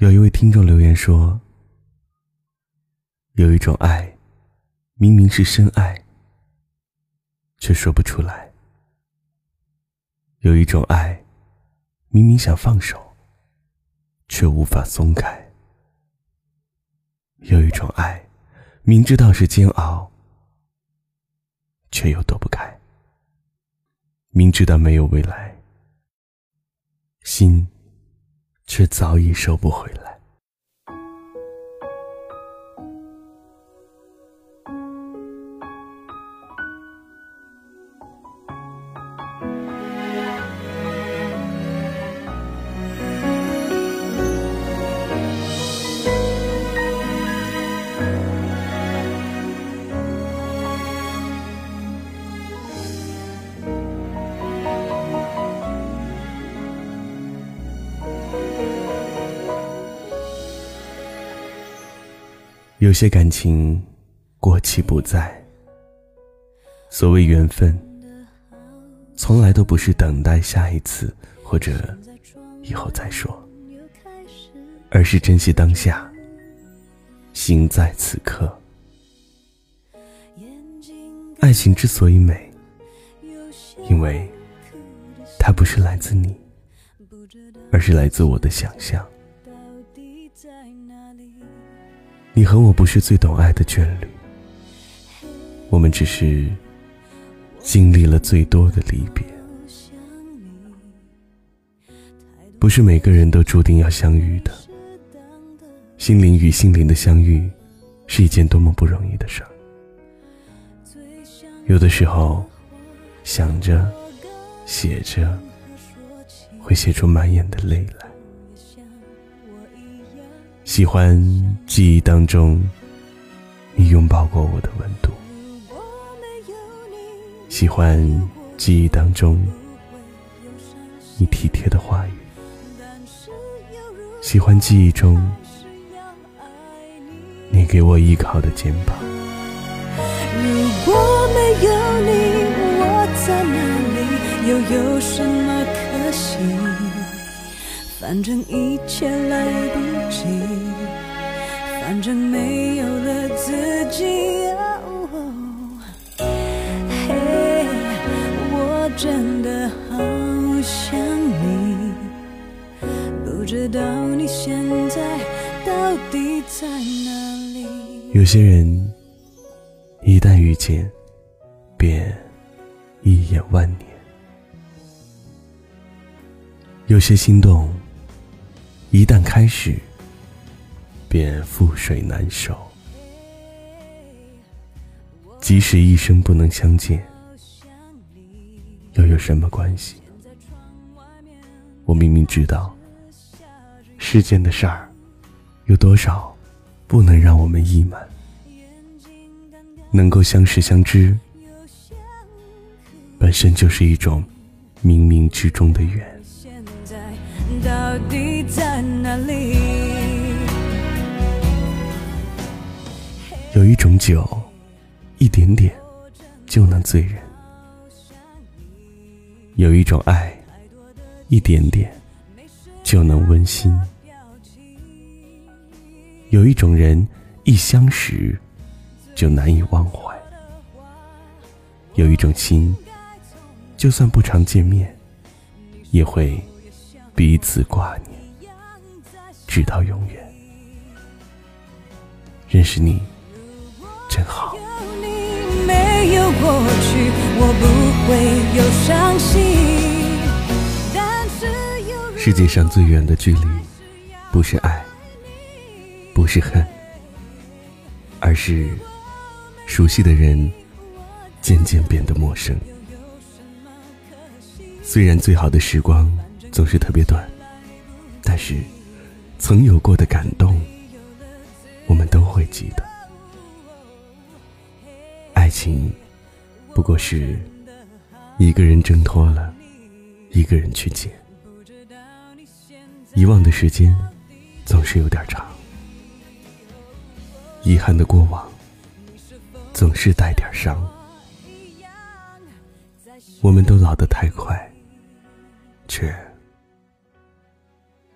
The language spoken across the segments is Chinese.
有一位听众留言说：“有一种爱，明明是深爱，却说不出来；有一种爱，明明想放手，却无法松开；有一种爱，明知道是煎熬，却又躲不开；明知道没有未来，心。”却早已收不回来。有些感情过期不再。所谓缘分，从来都不是等待下一次或者以后再说，而是珍惜当下，心在此刻。爱情之所以美，因为它不是来自你，而是来自我的想象。你和我不是最懂爱的眷侣，我们只是经历了最多的离别。不是每个人都注定要相遇的，心灵与心灵的相遇是一件多么不容易的事儿。有的时候，想着、写着，会写出满眼的泪来。喜欢记忆当中你拥抱过我的温度，喜欢记忆当中你体贴的话语，喜欢记忆中你给我依靠的肩膀。如果没有你，我在哪里？又有什么可惜？反正一切来不及，反正没有了自己。嘿，我真的好想你，不知道你现在到底在哪里。有些人一旦遇见，便一眼万年；有些心动。一旦开始，便覆水难收。即使一生不能相见，又有什么关系？我明明知道，世间的事儿有多少不能让我们意满。能够相识相知，本身就是一种冥冥之中的缘。到底在哪里？有一种酒，一点点就能醉人；有一种爱，一点点就能温馨；有一种人，一相识就难以忘怀；有一种心，就算不常见面，也会。彼此挂念，直到永远。认识你真好。世界上最远的距离，不是爱，不是恨，而是熟悉的人渐渐变得陌生。虽然最好的时光。总是特别短，但是曾有过的感动，我们都会记得。爱情不过是一个人挣脱了，一个人去捡。遗忘的时间总是有点长，遗憾的过往总是带点伤。我们都老得太快，却。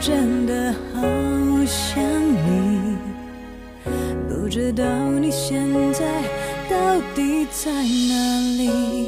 真的好想你，不知道你现在到底在哪里。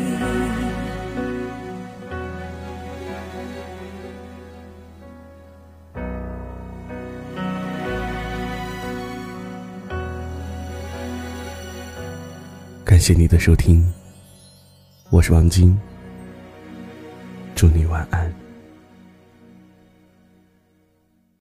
感谢你的收听，我是王晶。祝你晚安。